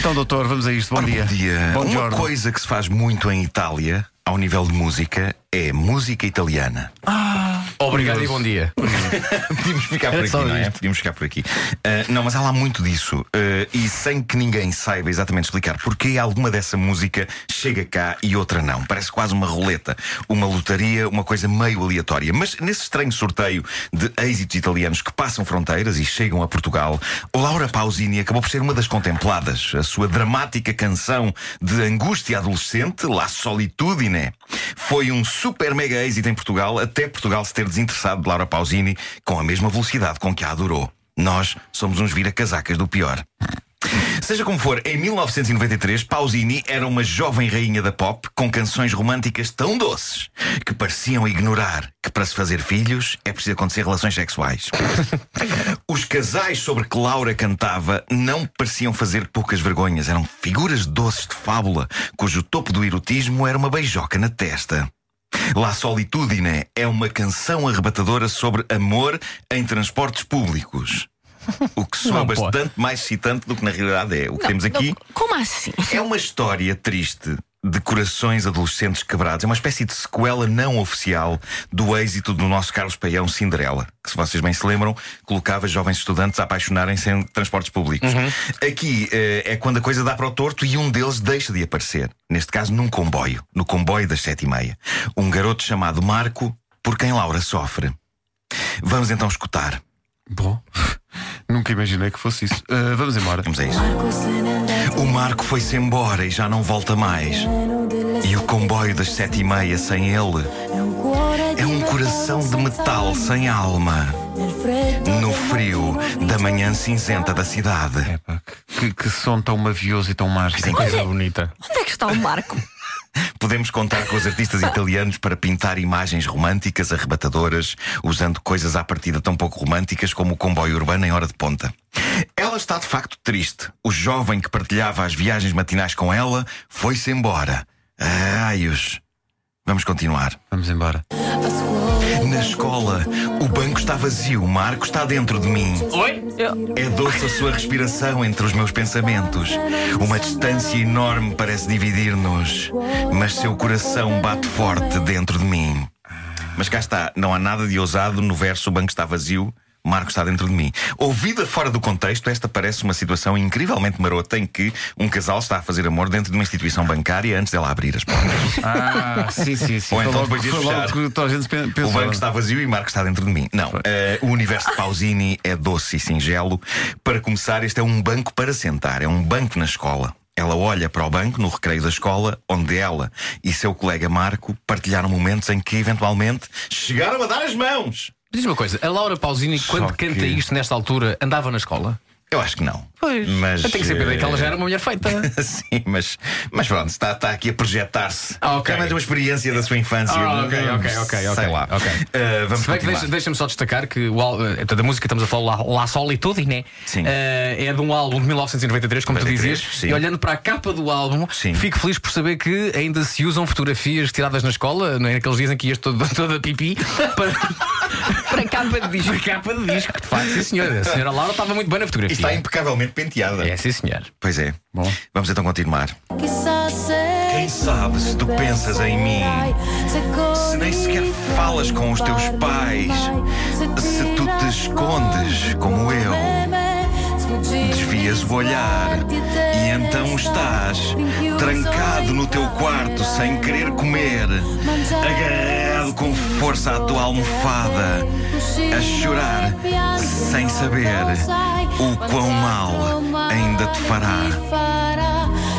Então, doutor, vamos a isto. Bom Ora, dia. Bom dia. Bom Uma giorno. coisa que se faz muito em Itália, ao nível de música, é música italiana. Obrigado e bom dia. Podíamos ficar por aqui, não é? Podíamos ficar por aqui. Ah, não, mas há lá muito disso. Ah, e sem que ninguém saiba exatamente explicar porque alguma dessa música chega cá e outra não. Parece quase uma roleta, uma lotaria, uma coisa meio aleatória. Mas nesse estranho sorteio de êxitos italianos que passam fronteiras e chegam a Portugal, Laura Pausini acabou por ser uma das contempladas. A sua dramática canção de angústia adolescente, La Solitudine, foi um super mega êxito em Portugal, até Portugal se ter desinteressado de Laura Pausini com a mesma velocidade com que a adorou. Nós somos uns vira-casacas do pior. Seja como for, em 1993, Pausini era uma jovem rainha da pop com canções românticas tão doces que pareciam ignorar que para se fazer filhos é preciso acontecer relações sexuais. Os casais sobre que Laura cantava não pareciam fazer poucas vergonhas, eram figuras doces de fábula, cujo topo do erotismo era uma beijoca na testa. La Solitudine é uma canção arrebatadora sobre amor em transportes públicos. O que soa Não bastante mais excitante do que na realidade é. O que temos aqui Como assim? é uma história triste de corações adolescentes quebrados. É uma espécie de sequela não oficial do êxito do nosso Carlos Paião Cinderela, que, se vocês bem se lembram, colocava jovens estudantes a apaixonarem-se em transportes públicos. Aqui eh, é quando a coisa dá para o torto e um deles deixa de aparecer. Neste caso, num comboio, no comboio das sete e meia. Um garoto chamado Marco, por quem Laura sofre. Vamos então escutar. Bom, nunca imaginei que fosse isso. Ah, vamos embora. Vamos a isso. O Marco foi-se embora e já não volta mais. E o comboio das sete e meia sem ele é um coração de metal sem alma. No frio da manhã cinzenta da cidade. Epá, que, que som tão mavioso e tão mágico. Sim. Coisa bonita. Onde é que está o Marco? Podemos contar com os artistas italianos para pintar imagens românticas, arrebatadoras, usando coisas à partida tão pouco românticas como o comboio urbano em hora de ponta. Ela está de facto triste. O jovem que partilhava as viagens matinais com ela foi-se embora. Aios. Vamos continuar. Vamos embora. Na escola, o banco está vazio, o Marco está dentro de mim. Oi? É doce a sua respiração entre os meus pensamentos. Uma distância enorme parece dividir-nos, mas seu coração bate forte dentro de mim. Mas cá está, não há nada de ousado no verso O banco está vazio. Marco está dentro de mim. Ouvida fora do contexto, esta parece uma situação incrivelmente marota em que um casal está a fazer amor dentro de uma instituição bancária antes dela abrir as portas. Ah, sim, sim, sim. Ou então depois de fechar. O banco está vazio e Marco está dentro de mim. Não. eh, o universo de Pausini é doce e singelo. Para começar, este é um banco para sentar. É um banco na escola. Ela olha para o banco no recreio da escola, onde ela e seu colega Marco partilharam momentos em que, eventualmente, chegaram a dar as mãos. Diz uma coisa, a Laura Pausini, quando canta isto nesta altura, andava na escola? Eu acho que não. Pois. Mas, Eu tenho que saber eh, que ela já era uma mulher feita. Sim, mas, mas pronto, está, está aqui a projetar-se. Ah, ok. É mais uma experiência da sua infância. Ah, ok, ok, ok, Sei ok, lá. ok. Eh, vamos Se bem que continuar. deixa- deixa-me só destacar que o al- eh, da música que estamos a falar, La, La Solitude, né? Sim. Eh, é de um álbum de 1993, como 93, tu dizias. sim. E olhando para a capa do álbum, Sim. fico feliz por saber que ainda se usam fotografias tiradas na escola, não é? naqueles dias em que ias todo, toda pipi, para, Para capa de disco. para capa de disco. De facto, sim, senhora. A senhora Laura estava muito bem na E fotografia. está impecavelmente penteada. É, sim, senhor. Pois é. Bom. Vamos então continuar. Quem sabe se tu pensas em mim, se nem sequer falas com os teus pais, se tu te escondes como eu, desvias o olhar e então estás trancado no teu quarto sem querer comer, agarrado com força à tua almofada, a chorar sem saber o quão mal ainda te fará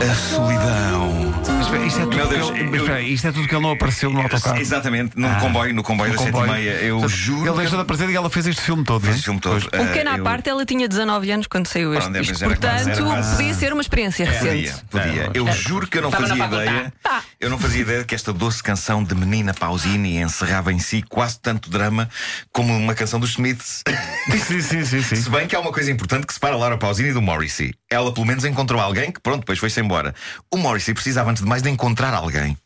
a solidão. Espera, Isto é tudo Meu que ele- eu- mas espera, isto é tudo que ele não apareceu no autocarro. Exatamente, num Ah. comboio, no comboio No das sete e comboio. meia. Eu Portanto, juro. Ele deixou de aparecer e ela fez este filme todo. não é? Este filme todo. Um pequeno Ah, à eu- parte, ela tinha 19 anos quando saiu este Pronto, é, disco. mas era quase, Portanto, era quase. podia ser uma experiência recente. Podia, podia. Eu juro que eu não Estava na fazia faculdade. ideia. Tá. Eu não fazia ideia de que esta doce canção de menina Pausini encerrava em si quase tanto drama como uma canção dos Smiths. Sim, sim, sim, sim. Se bem que há uma coisa importante que separa a Laura Pausini do Morrissey. Ela pelo menos encontrou alguém que, pronto, depois foi-se embora. O Morrissey precisava, antes de mais, de encontrar alguém.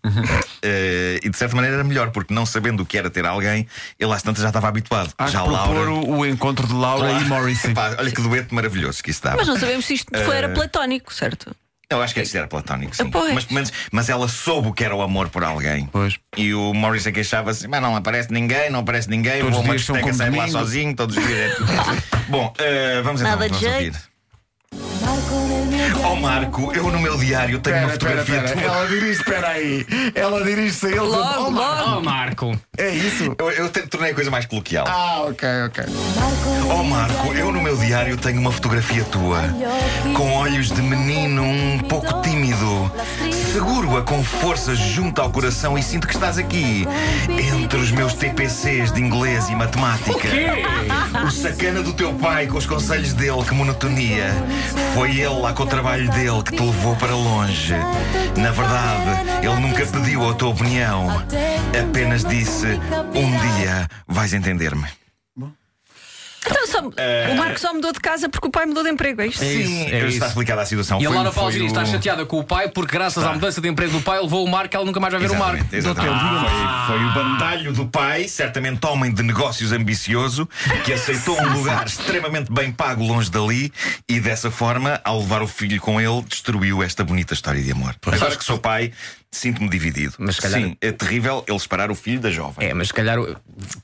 Eh, e de certa maneira era melhor, porque não sabendo o que era ter alguém, ele às tantas já estava habituado. Há já que propor Laura. o, o encontro de Laura Claro. e Morrissey. Epá, olha que dueto maravilhoso que isso dava. Mas não sabemos se isto foi, Eh, era platónico, certo? Eu acho que isto era platónico, sim. Pois. Mas, menos- mas ela soube o que era o amor por alguém. Pois. E o Morrissey queixava-se: Mas não aparece ninguém, não aparece ninguém. Todos vou os uma dias são discoteca, saio lá sozinho, todos os dias. Bom, eh, vamos então. Nada vamos ouvir. Ó Marco, eu no meu diário tenho uma Espera, espera, fotografia espera. tua. Ela dirige, espera aí. Ela dirige-se a ele. Logo, Oh, Marco, logo. Oh, Marco. É isso? Eu, eu te- tornei a coisa mais coloquial. Ah, ok, ok. Ó Marco, eu no meu diário tenho uma fotografia tua com olhos de menino um pouco tímido. Seguro-a com força junto ao coração e sinto que estás aqui entre os meus TPCs de inglês e matemática. O sacana do teu pai com os conselhos dele, que monotonia. Foi ele lá com o trabalho dele que te levou para longe. Na verdade, ele nunca pediu a tua opinião. Apenas disse: Um dia vais entender-me. Só- O Marco só mudou de casa porque o pai mudou de emprego, é isto? É isso, Sim, é isso. está explicada a situação. E a Foi- Laura foi Pausini o- está chateada com o pai porque, graças à mudança de emprego do pai, levou o Marco e ela nunca mais vai ver o Marco. Exatamente, exatamente. Foi, foi o bandalho do pai, certamente homem de negócios ambicioso, que aceitou um lugar extremamente bem pago longe dali e dessa forma, ao levar o filho com ele, destruiu esta bonita história de amor. Agora que sou pai, sinto-me dividido. Mas calhar- Sim, é terrível ele separar o filho da jovem. É, mas se calhar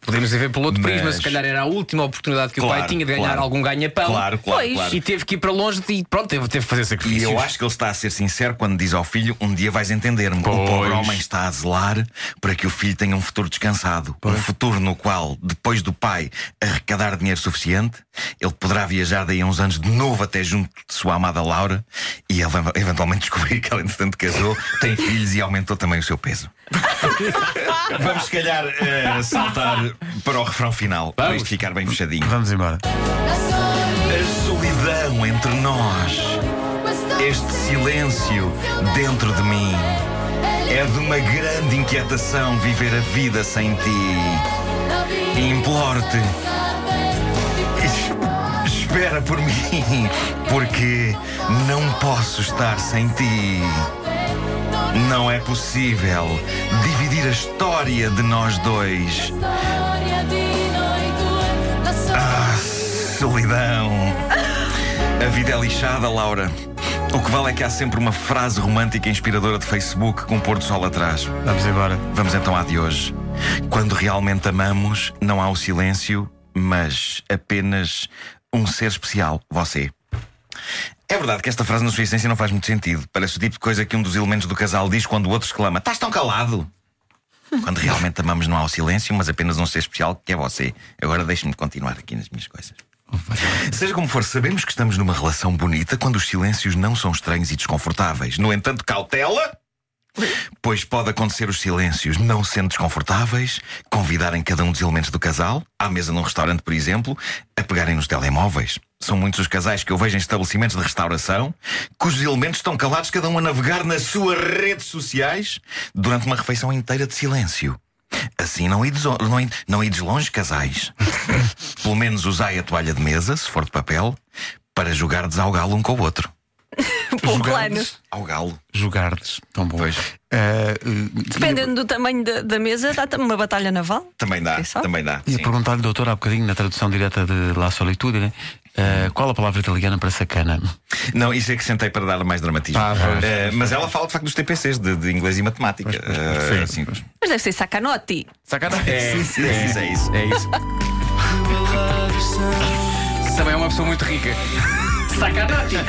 podemos ver pelo outro Mas- prisma, se calhar era a última oportunidade que o Claro, pai tinha de ganhar claro. algum ganha-pão. Claro, claro, Pois. claro. E teve que ir para longe e pronto, teve, teve que fazer E sacrifícios. eu acho que ele está a ser sincero quando diz ao filho: Um dia vais entender-me. O pobre homem está a zelar para que o filho tenha um futuro descansado. Um futuro no qual, depois do pai arrecadar dinheiro suficiente, ele poderá viajar daí a uns anos de novo até junto de sua amada Laura e ele vai eventualmente descobrir que ela, entretanto, casou, tem filhos e aumentou também o seu peso. Vamos, se calhar, eh, saltar para o refrão final, para isto ficar bem fechadinho. Vamos embora. A solidão entre nós. Este silêncio dentro de mim é de uma grande inquietação viver a vida sem ti. Imploro-te, es- espera por mim, porque não posso estar sem ti. Não é possível dividir a história de nós dois. Ah, solidão. A vida é lixada, Laura. O que vale é que há sempre uma frase romântica e inspiradora de Facebook com um pôr do sol atrás. Vamos embora. Vamos então à de hoje. Quando realmente amamos, não há o silêncio, mas apenas um ser especial, você. É verdade que esta frase, na sua essência, não faz muito sentido. Parece o tipo de coisa que um dos elementos do casal diz quando o outro exclama: Estás tão calado! Quando realmente amamos, não há o silêncio, mas apenas um ser especial, que é você. Agora deixe-me continuar aqui nas minhas coisas. Seja como for, sabemos que estamos numa relação bonita quando os silêncios não são estranhos e desconfortáveis. No entanto, cautela! Pois pode acontecer os silêncios não sendo desconfortáveis, convidarem cada um dos elementos do casal, à mesa num restaurante, por exemplo, a pegarem nos telemóveis. São muitos os casais que eu vejo em estabelecimentos de restauração, cujos elementos estão calados, cada um a navegar nas suas redes sociais, durante uma refeição inteira de silêncio. Assim não ides, não, ides- não ides longe, casais. Pelo menos usai a toalha de mesa, se for de papel, para jogardes ao galo um com o outro. Bom plano. Ao galo. Jogardes. Tão bom. Pois. Eh, Dependendo do tamanho da, da mesa, dá também uma batalha naval. Também dá, sabe? também dá. Sim. perguntar-lhe, doutor, há bocadinho, na tradução direta de La Solitude, né? Eh, qual a palavra italiana para sacana? Não, isso é que sentei para dar mais dramatismo. Ah, pois. Eh, mas ela fala de facto dos TPCs, de, de inglês e matemática. Eh, sim. Mas deve ser sacanote. Sacana? É, Sim, sim. é isso, é isso. É isso. Também é uma pessoa muito rica. Sacanagem!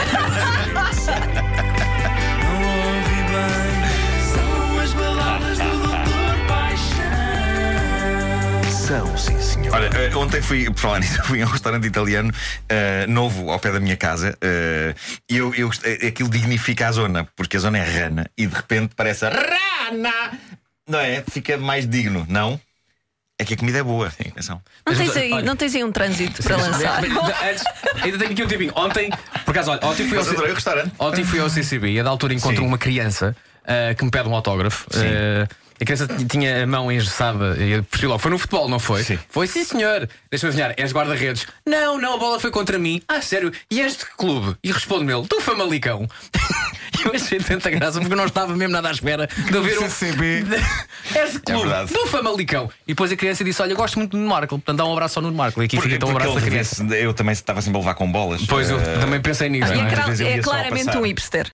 São, sim, senhor. Olha, eh, ontem fui, por falar nisso, fui a um restaurante italiano eh, novo ao pé da minha casa eh, e eu, eu, gost- eh, aquilo dignifica a zona, porque a zona é rana e de repente parece a rana. Não é? Fica mais digno, não? É que a comida é boa. Atenção. Não Mas, tens, aí, olha- não tens aí um trânsito para lançar? Antes, ainda tenho aqui um tipinho. Ontem, por acaso, olha, ontem fui ao, restaurante. ontem fui ao CCB e a da altura encontro Sim. uma criança ah, que me pede um autógrafo. Sim. Ah, a criança tinha a mão engessada e eu logo. Foi no futebol, não foi? Sim. Foi sim, senhor. Deixa-me adivinhar, és guarda-redes. Não, não, a bola foi contra mim. Ah, sério? E és de que clube? E responde-me ele, do Famalicão. eu achei tanta graça porque eu não estava mesmo nada à espera de haver um. CCB. Esse clube verdade. do Famalicão. E depois a criança disse: Olha, eu gosto muito do Marco, portanto dá um abraço ao Nuno Marco. E aqui Porque, fica então um abraço da criança. eu também estava sempre a levar com bolas. Pois eu também pensei nisso. Não é, é? às cra- vezes eu é ia só claramente passar. um hipster.